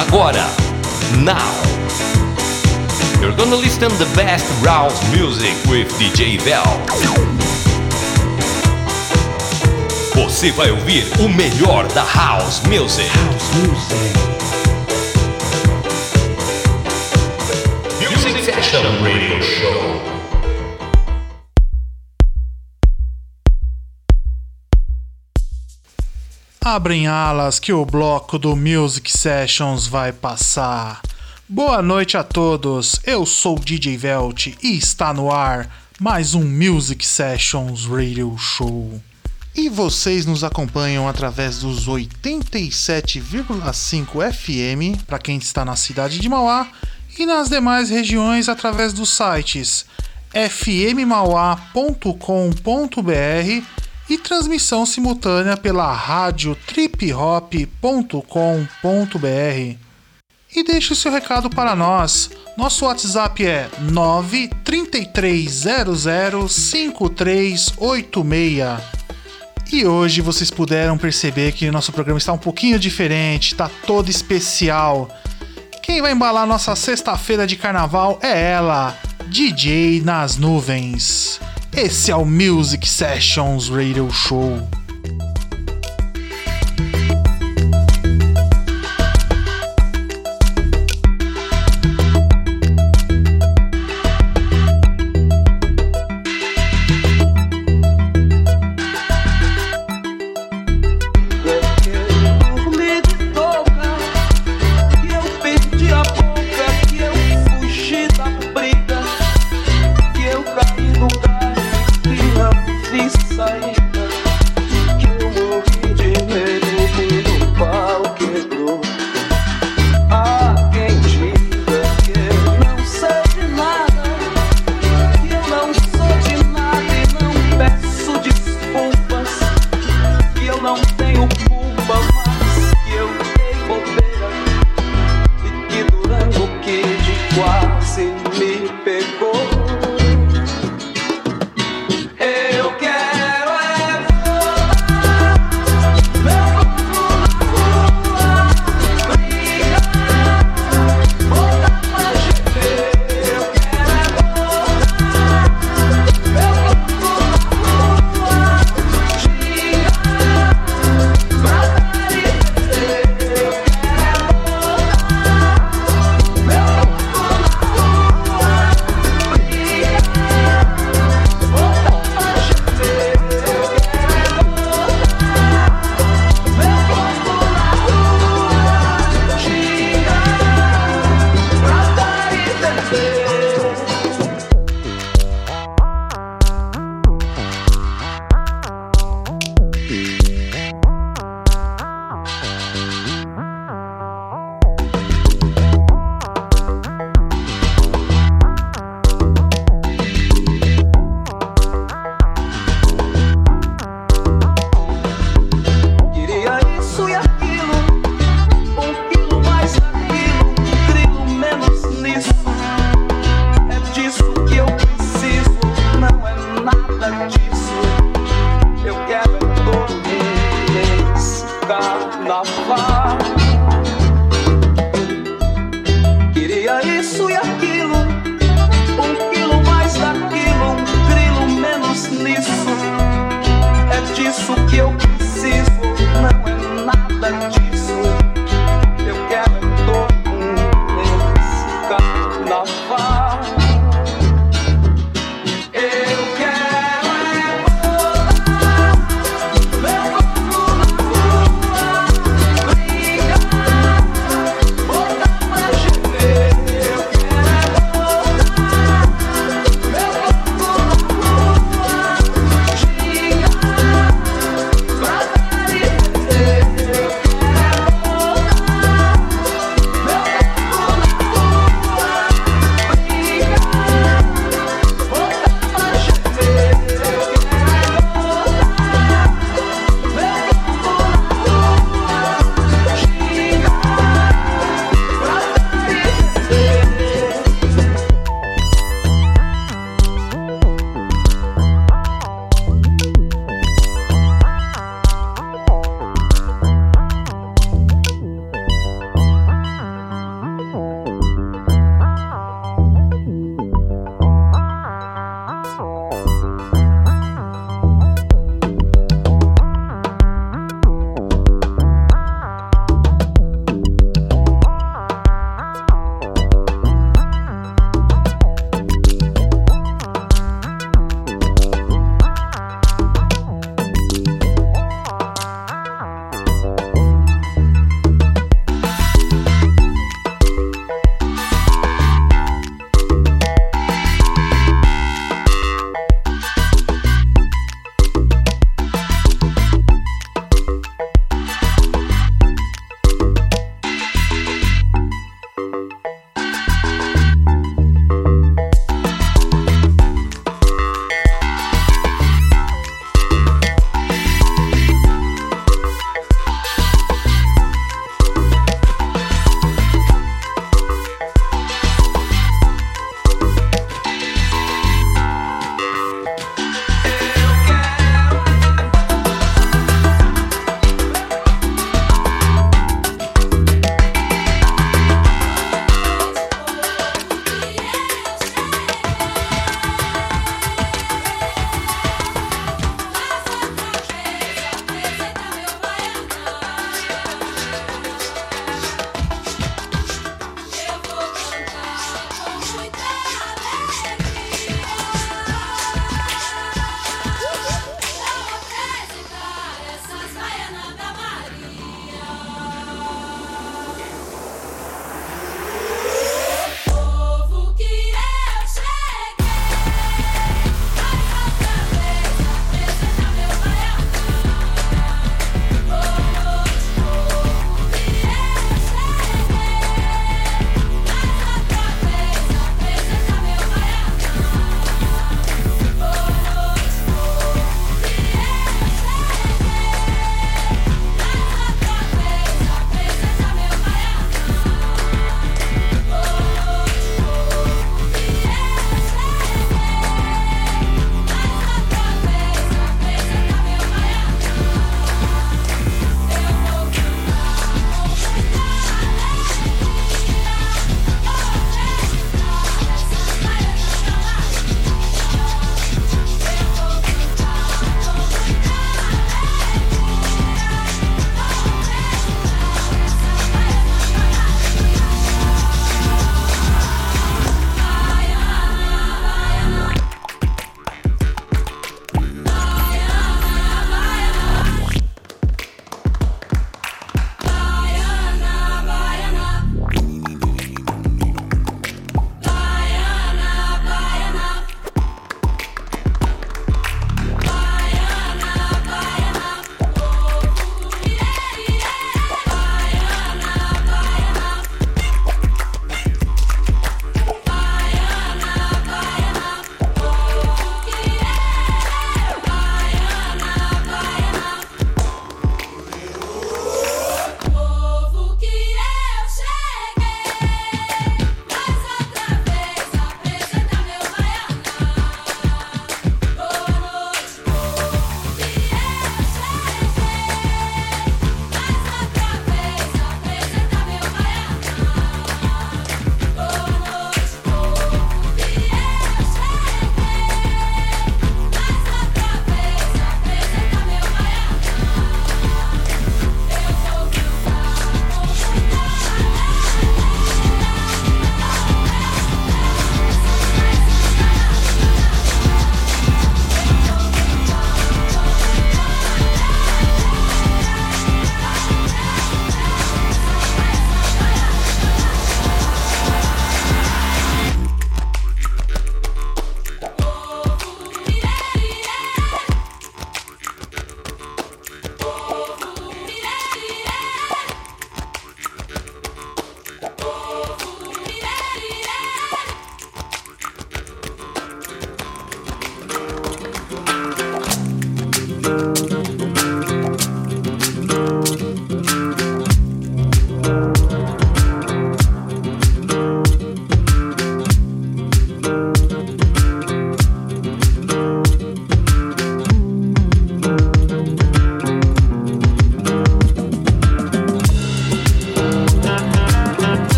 Agora, now. You're gonna listen the best house music with DJ Vel. Você vai ouvir o melhor da house music. House music. Music Fashion Radio Show. Abrem alas que o bloco do Music Sessions vai passar. Boa noite a todos, eu sou DJ Velt e está no ar mais um Music Sessions Radio Show. E vocês nos acompanham através dos 87,5 FM para quem está na cidade de Mauá e nas demais regiões através dos sites fmmauá.com.br e transmissão simultânea pela rádio triphop.com.br. E deixe seu recado para nós. Nosso WhatsApp é 933005386. E hoje vocês puderam perceber que nosso programa está um pouquinho diferente, está todo especial. Quem vai embalar nossa sexta-feira de carnaval é ela, DJ nas nuvens. Esse é o Music Sessions Radio Show.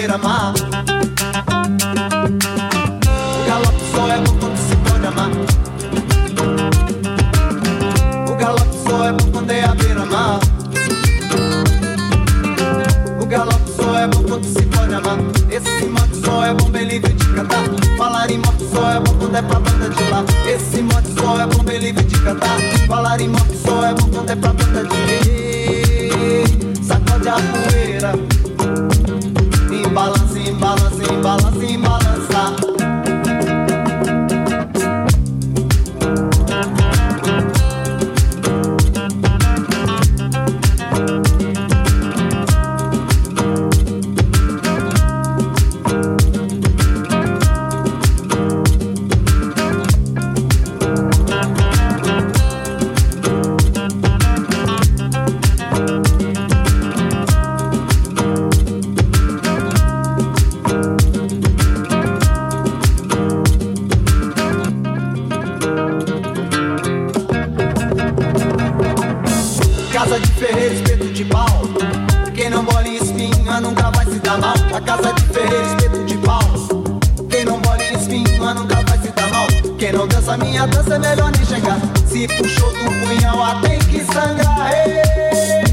get a mind. casa de ferreiro, espeto de pau. Quem não bola em espinha nunca vai se dar mal. Na casa é de ferreiro, espeto de pau. Quem não bola em espinha nunca vai se dar mal. Quem não dança minha dança é melhor nem chegar. Se puxou do punhal, até tem que sangrar. Ei!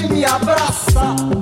de me abraçar.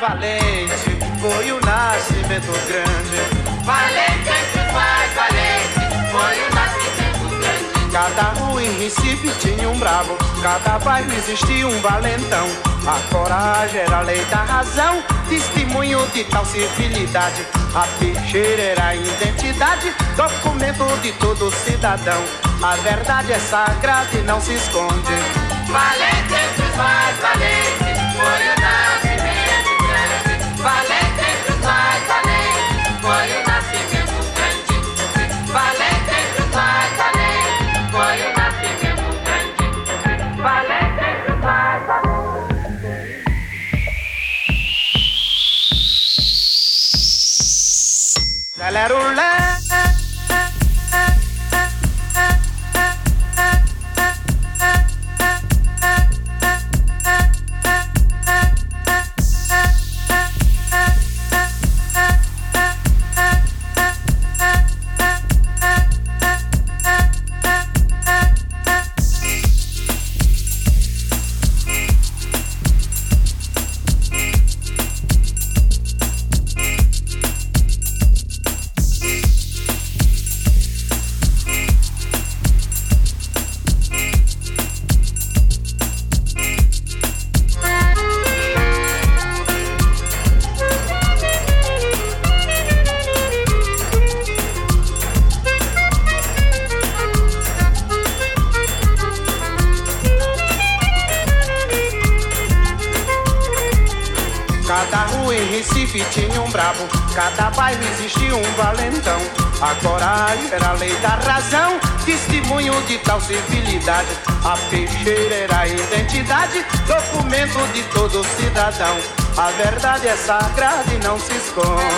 valente foi o nascimento grande. Valente que faz valente foi o nascimento grande. Cada rua em Recife tinha um bravo, cada bairro existia um valentão. A coragem era a lei da razão, testemunho de tal civilidade. A peixeira era a identidade, documento de todo cidadão. A verdade é sagrada e não se esconde. Valente que faz valente foi o அருள está e não se esconde.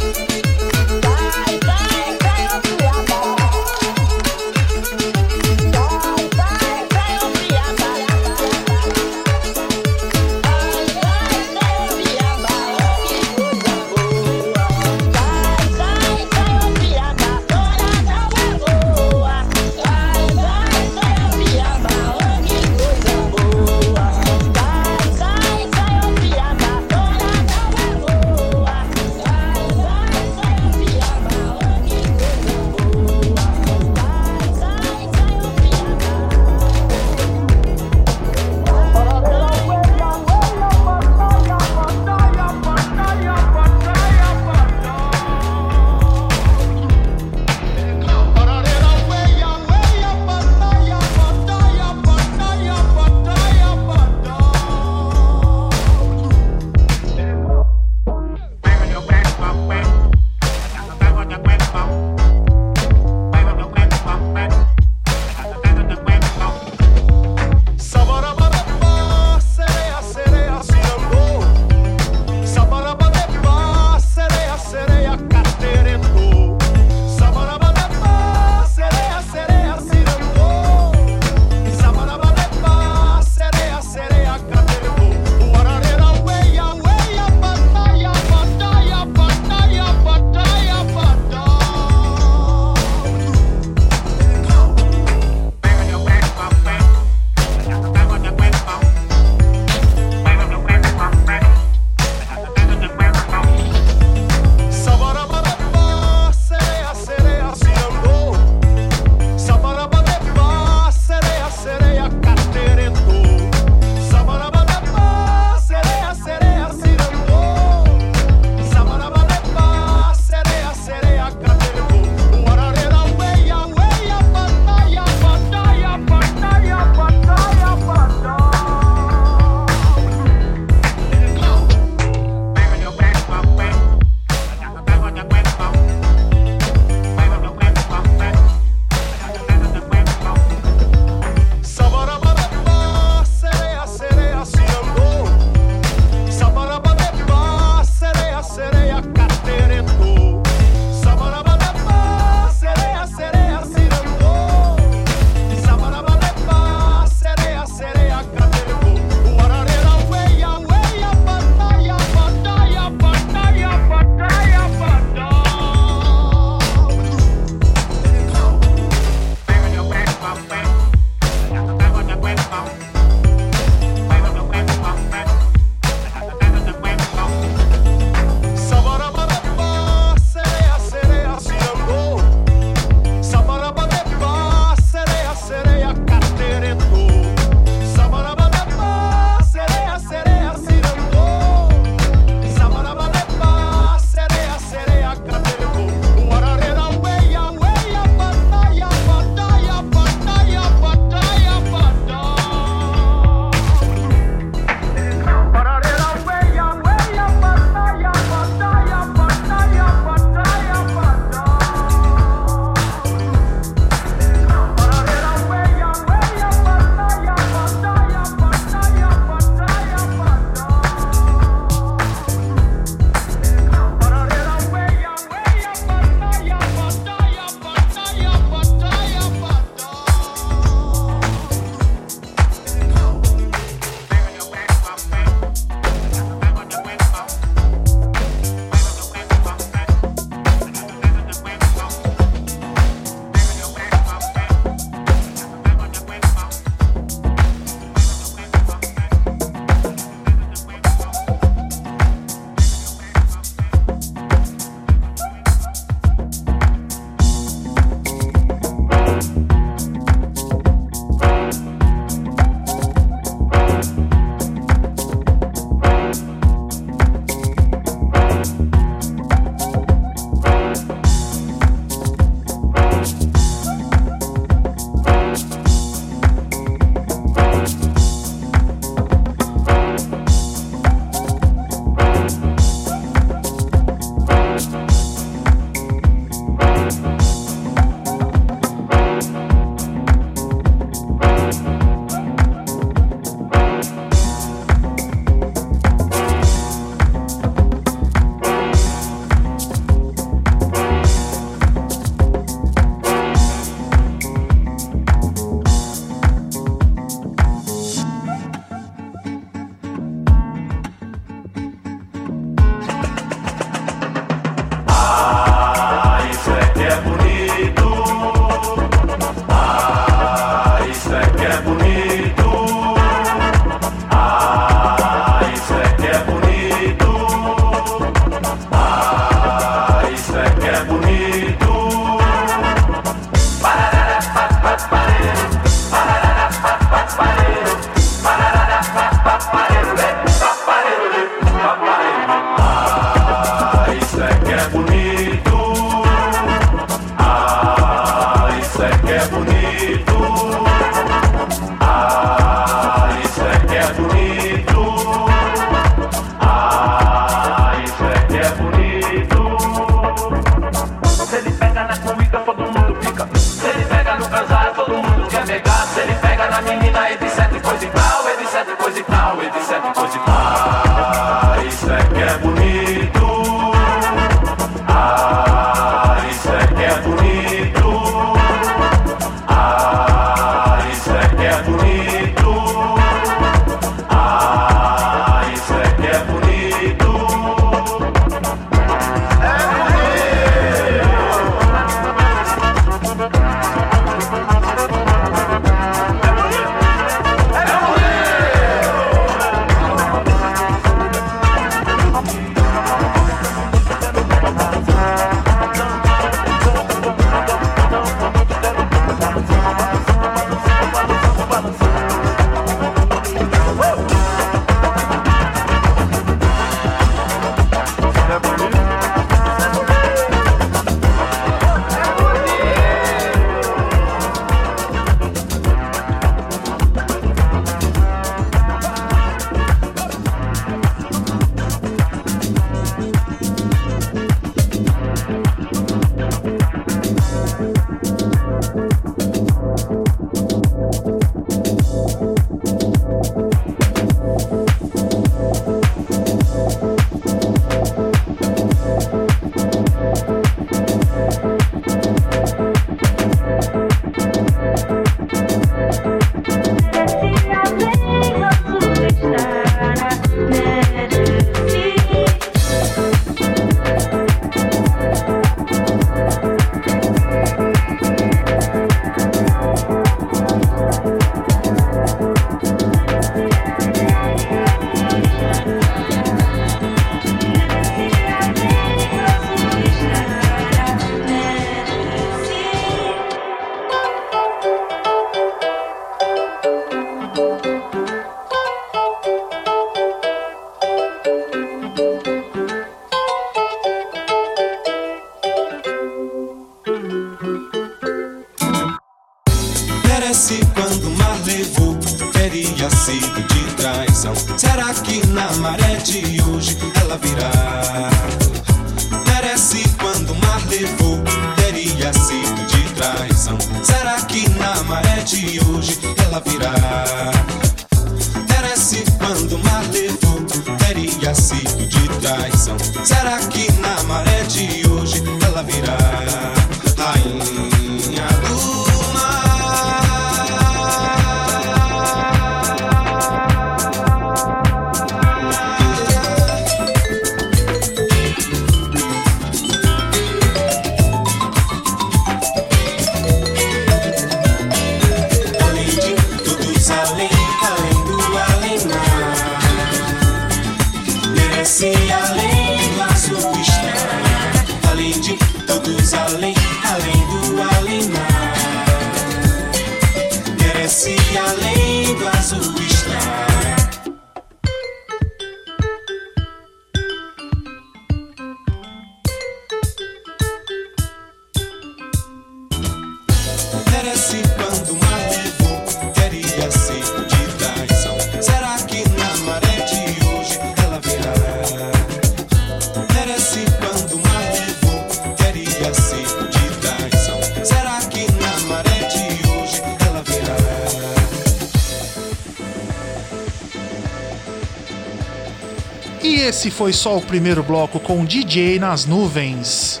Foi só o primeiro bloco com DJ nas nuvens.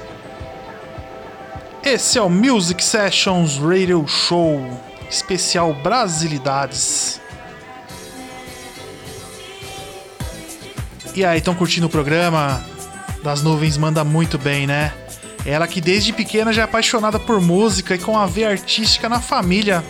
Esse é o Music Sessions Radio Show, especial Brasilidades. E aí, estão curtindo o programa? Das Nuvens manda muito bem, né? Ela que desde pequena já é apaixonada por música e com a veia artística na família.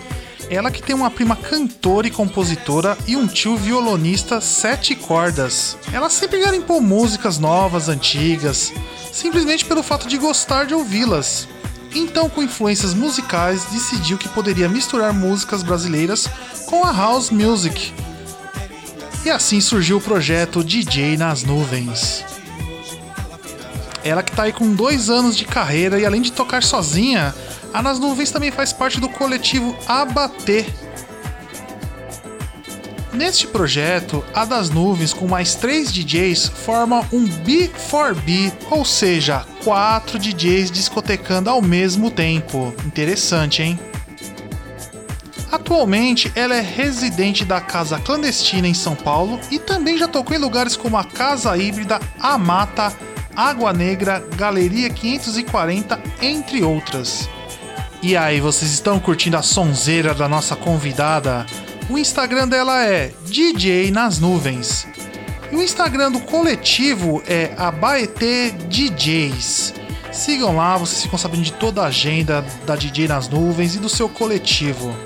Ela que tem uma prima cantora e compositora e um tio violonista sete cordas. Ela sempre garimpou músicas novas, antigas, simplesmente pelo fato de gostar de ouvi-las. Então, com influências musicais, decidiu que poderia misturar músicas brasileiras com a house music. E assim surgiu o projeto DJ nas Nuvens. Ela que tá aí com dois anos de carreira e além de tocar sozinha, a Nas Nuvens também faz parte do coletivo Abater. Neste projeto, a das nuvens com mais três DJs forma um B4B, ou seja, quatro DJs discotecando ao mesmo tempo. Interessante, hein? Atualmente, ela é residente da Casa Clandestina em São Paulo e também já tocou em lugares como a Casa Híbrida, A Mata, Água Negra, Galeria 540, entre outras. E aí, vocês estão curtindo a sonzeira da nossa convidada? O Instagram dela é DJ nas Nuvens. E o Instagram do coletivo é Abaetê DJs. Sigam lá, vocês ficam sabendo de toda a agenda da DJ nas Nuvens e do seu coletivo.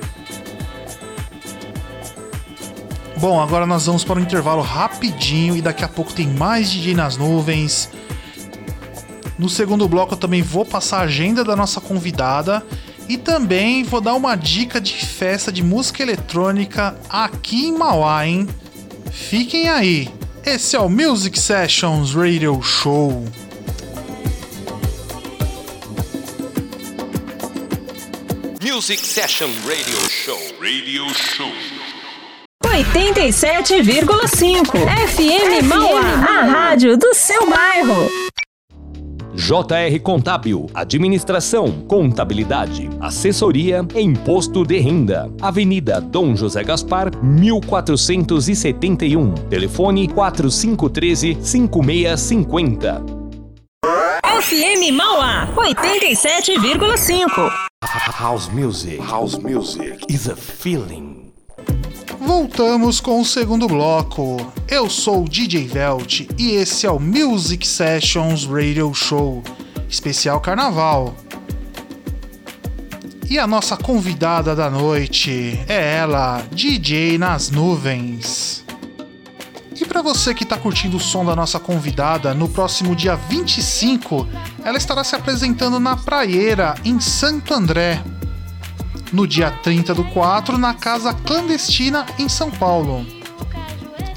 Bom, agora nós vamos para um intervalo rapidinho e daqui a pouco tem mais DJ nas nuvens. No segundo bloco eu também vou passar a agenda da nossa convidada e também vou dar uma dica de festa de música eletrônica aqui em Mauá, hein? Fiquem aí. Esse é o Music Sessions Radio Show. Music Session Radio Show. Radio Show. 87,5 FM Mauá, a rádio do seu bairro. JR Contábil, Administração, Contabilidade, Assessoria e Imposto de Renda. Avenida Dom José Gaspar, 1471. Telefone 4513-5650. FM Mauá, 87,5. House music. House music is a feeling. Voltamos com o segundo bloco. Eu sou o DJ Velt e esse é o Music Sessions Radio Show, especial carnaval. E a nossa convidada da noite é ela, DJ nas nuvens. E para você que está curtindo o som da nossa convidada, no próximo dia 25, ela estará se apresentando na Praieira, em Santo André. No dia 30 do 4, na Casa Clandestina, em São Paulo.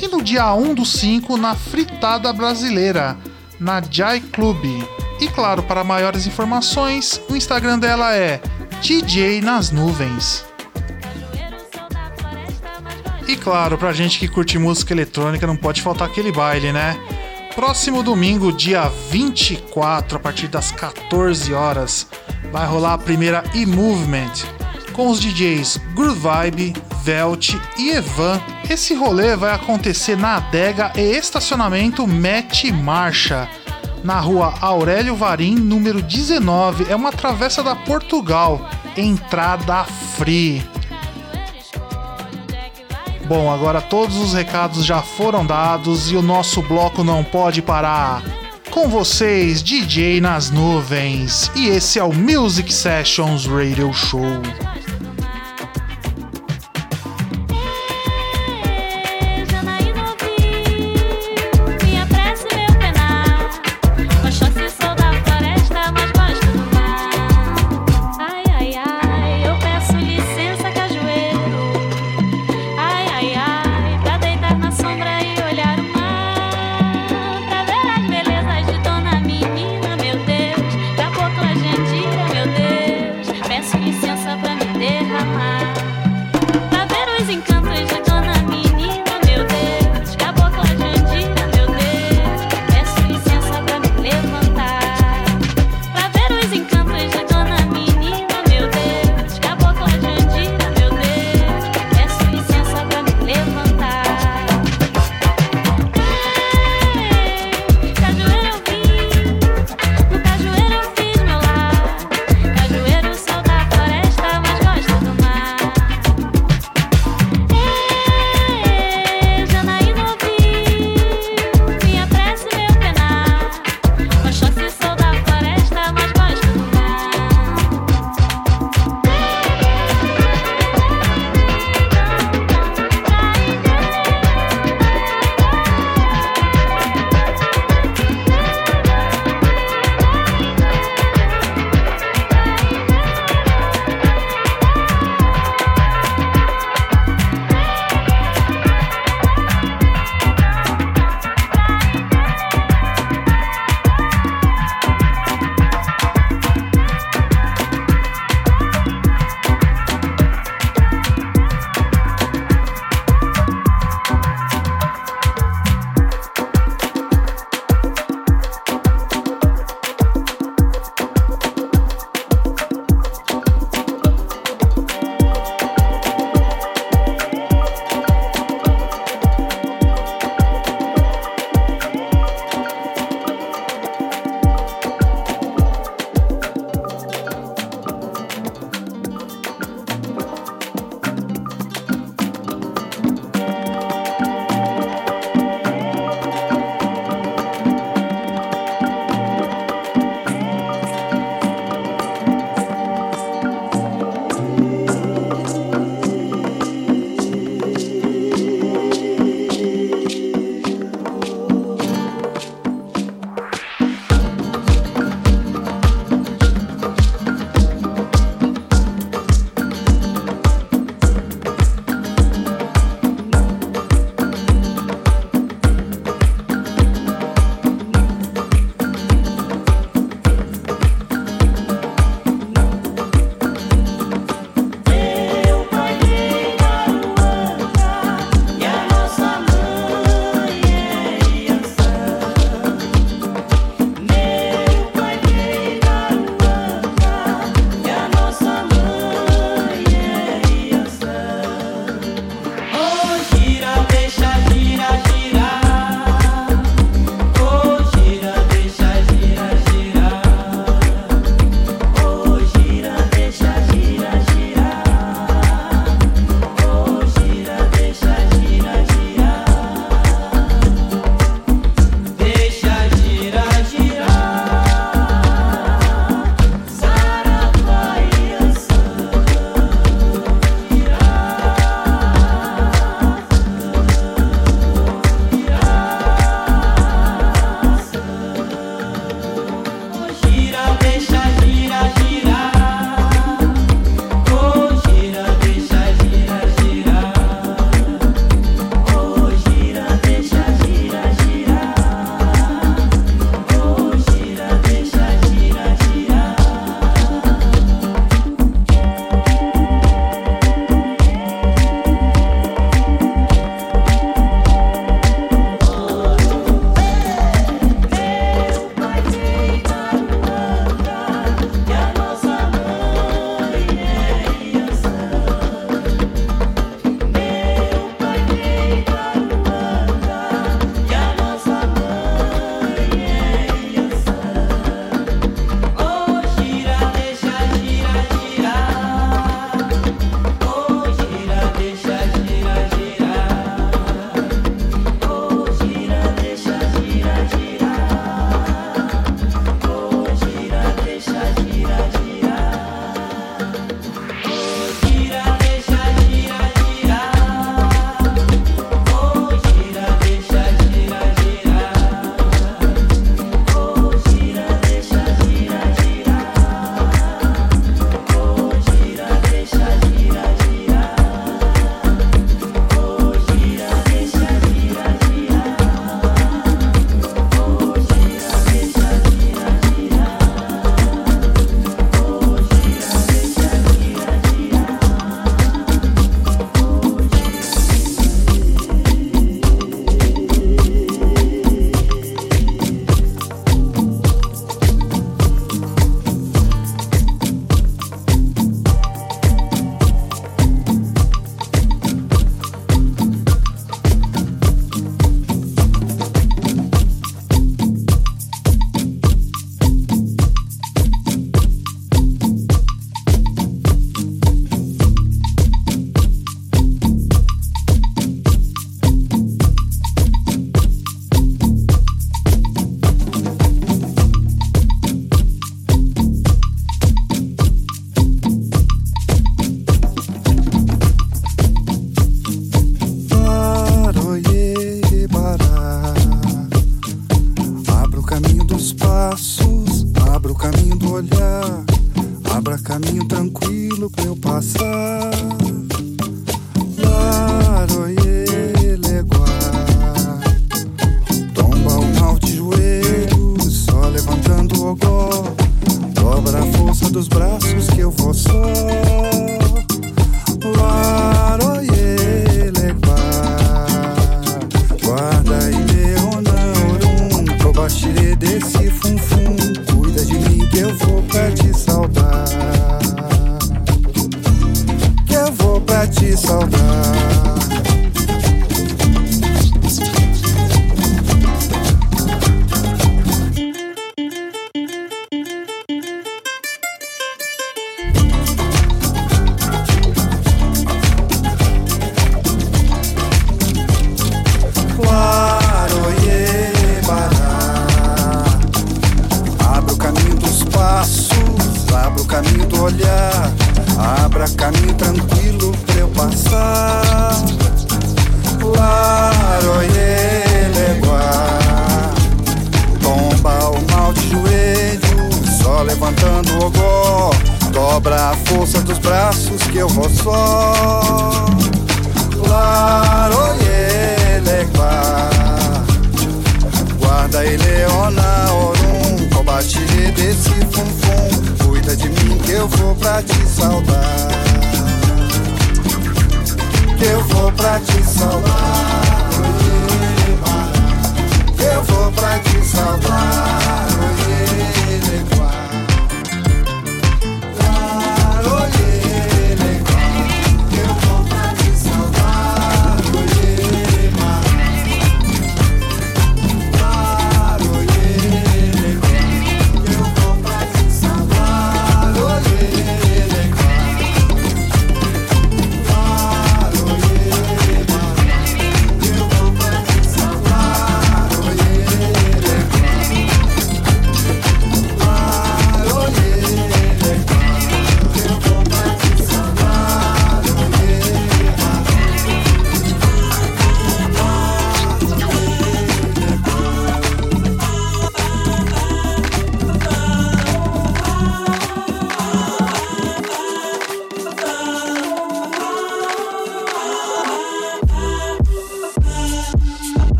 E no dia 1 do 5, na Fritada Brasileira, na Jai Club. E claro, para maiores informações, o Instagram dela é DJ nas Nuvens. E claro, pra gente que curte música eletrônica, não pode faltar aquele baile, né? Próximo domingo, dia 24, a partir das 14 horas, vai rolar a primeira E-Movement com os DJs Groove Vibe, Velt e Evan. Esse rolê vai acontecer na adega e estacionamento Mete Marcha, na rua Aurélio Varim, número 19. É uma travessa da Portugal, entrada free. Bom, agora todos os recados já foram dados e o nosso bloco não pode parar. Com vocês, DJ nas nuvens, e esse é o Music Sessions Radio Show.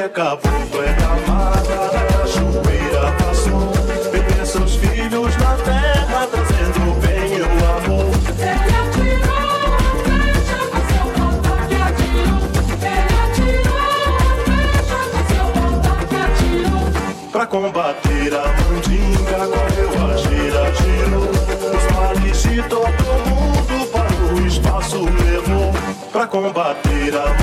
é é da mata, cachoeira passou. Beber seus filhos na terra, trazendo o bem seu o amor. Pra combater a mandinga, correu é a gira, girou Os males de todo mundo para o espaço levou Pra combater a mandinga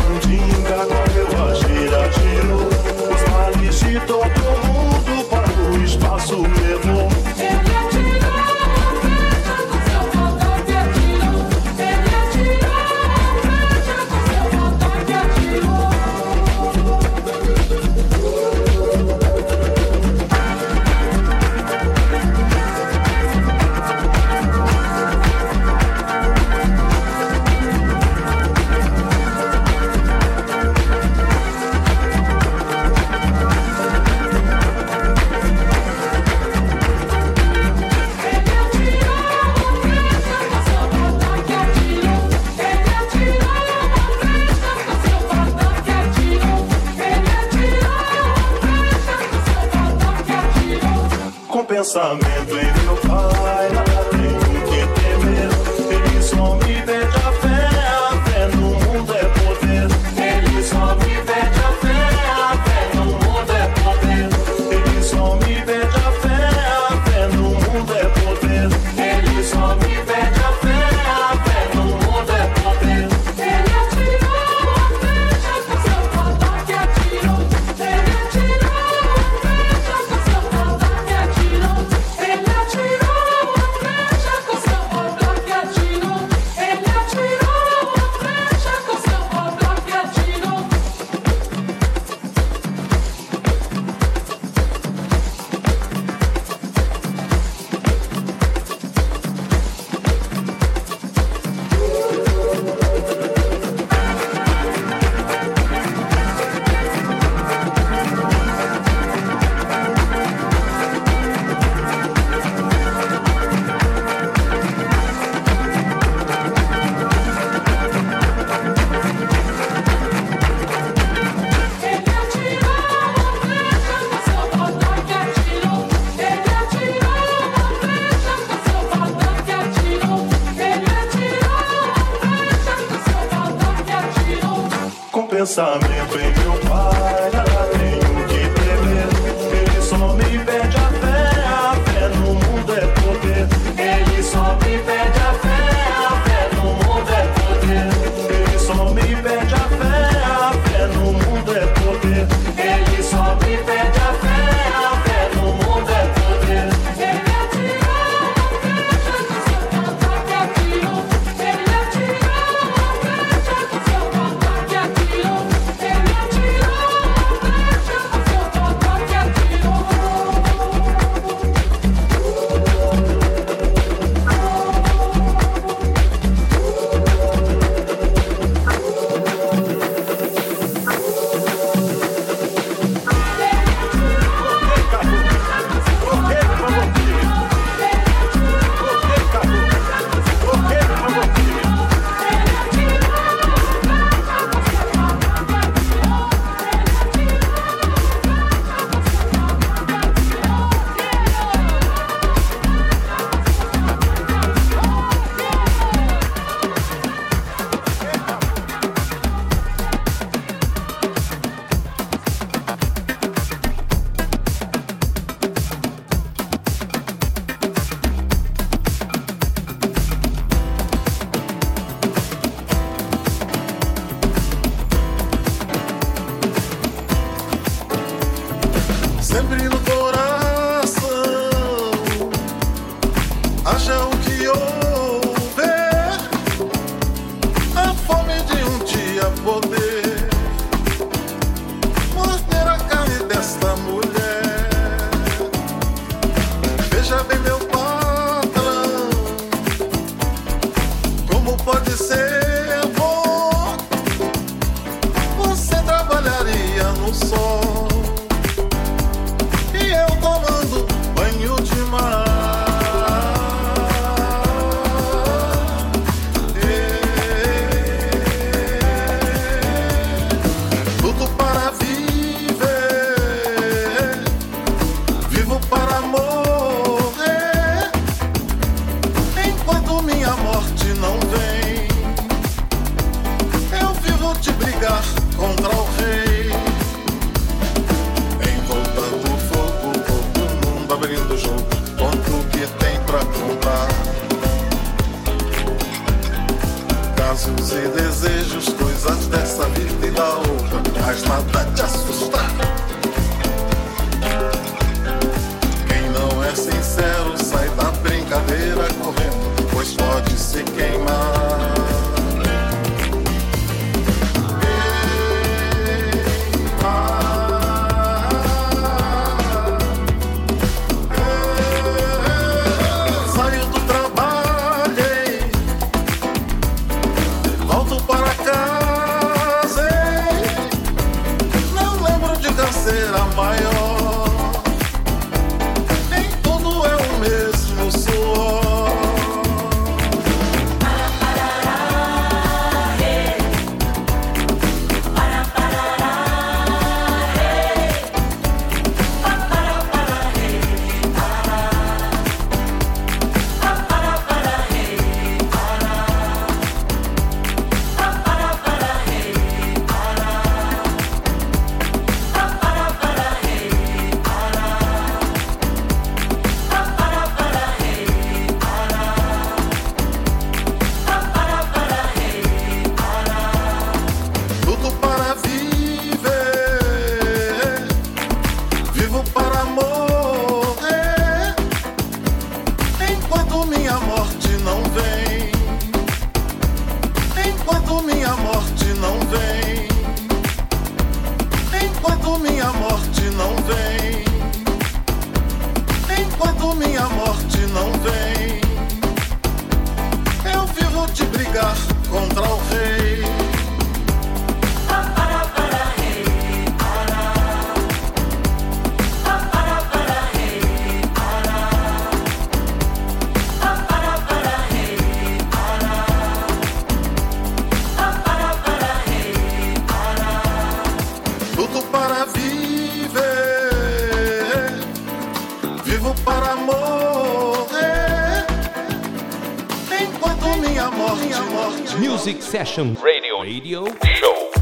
Enquanto minha morte, minha morte. Music Session Radio, Radio Show.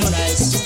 so nice.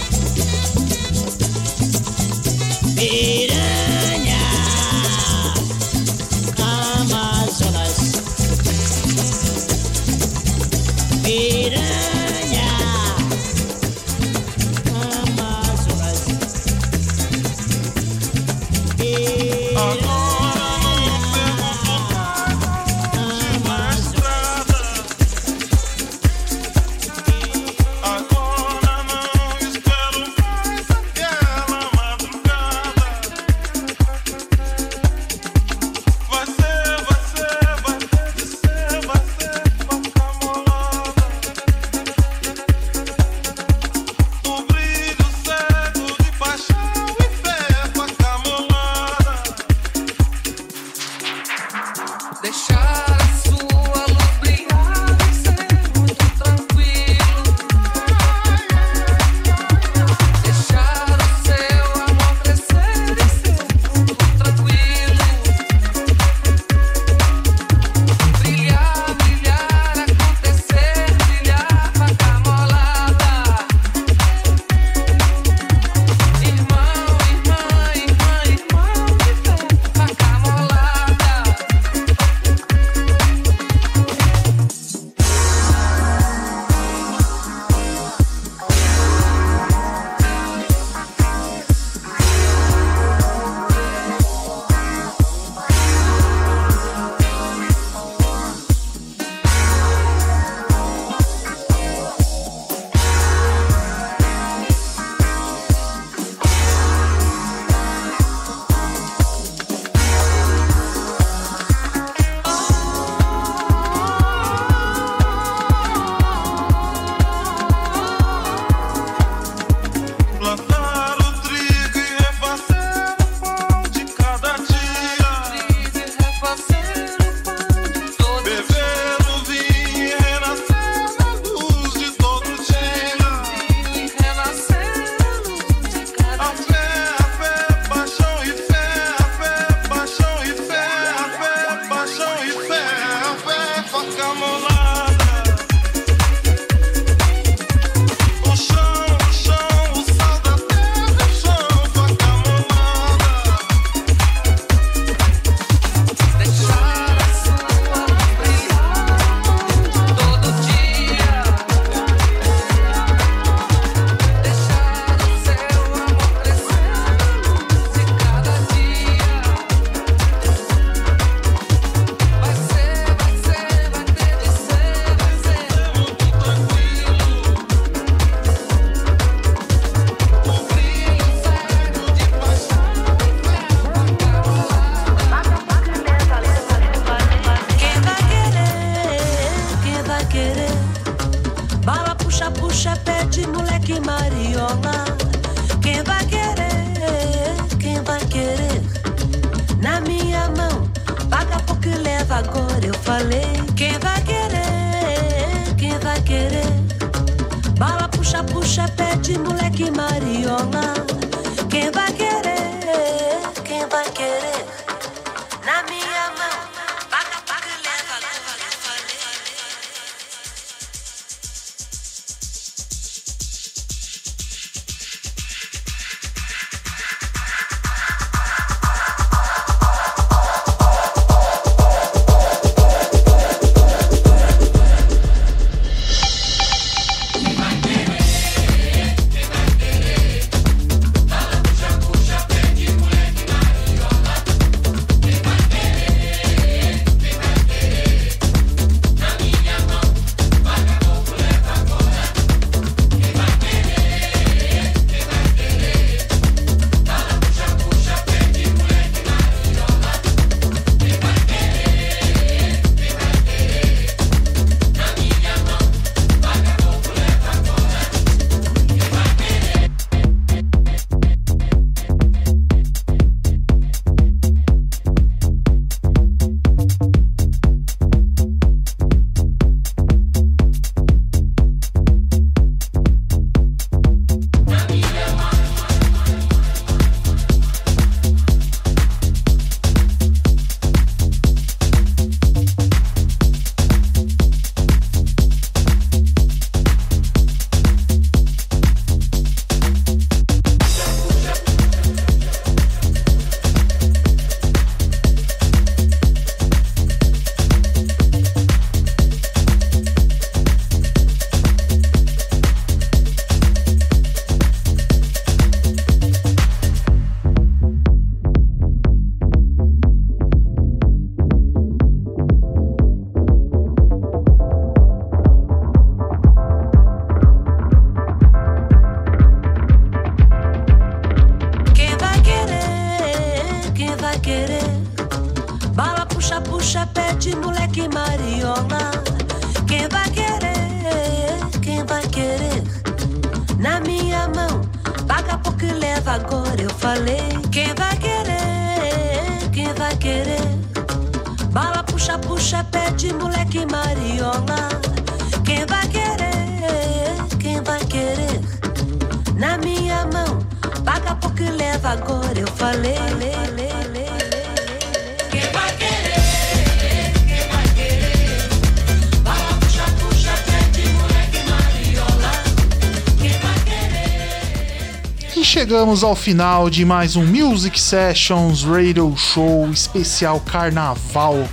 Chegamos ao final de mais um Music Sessions Radio Show especial Carnaval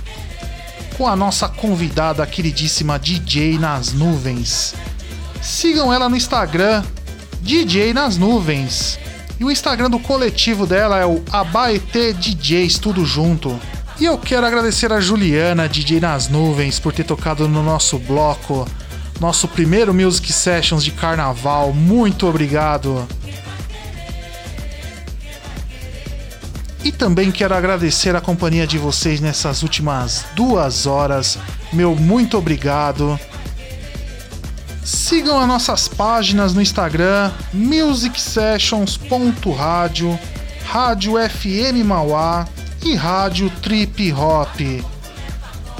com a nossa convidada queridíssima DJ nas nuvens. Sigam ela no Instagram, DJ nas nuvens. E o Instagram do coletivo dela é o Abaetê DJs, tudo junto. E eu quero agradecer a Juliana, DJ nas nuvens, por ter tocado no nosso bloco, nosso primeiro Music Sessions de carnaval. Muito obrigado. Também quero agradecer a companhia de vocês nessas últimas duas horas. Meu muito obrigado. Sigam as nossas páginas no Instagram, musicsessions.rádio, Rádio FM Mauá e Rádio Trip Hop.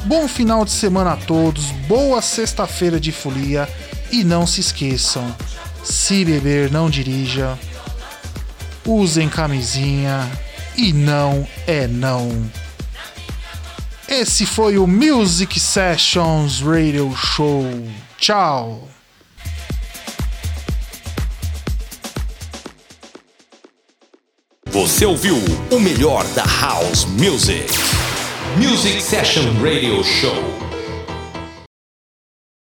Bom final de semana a todos, boa sexta-feira de folia e não se esqueçam, se beber não dirija, usem camisinha e não é não. Esse foi o Music Sessions Radio Show. Tchau. Você ouviu o melhor da House Music. Music Session Radio Show.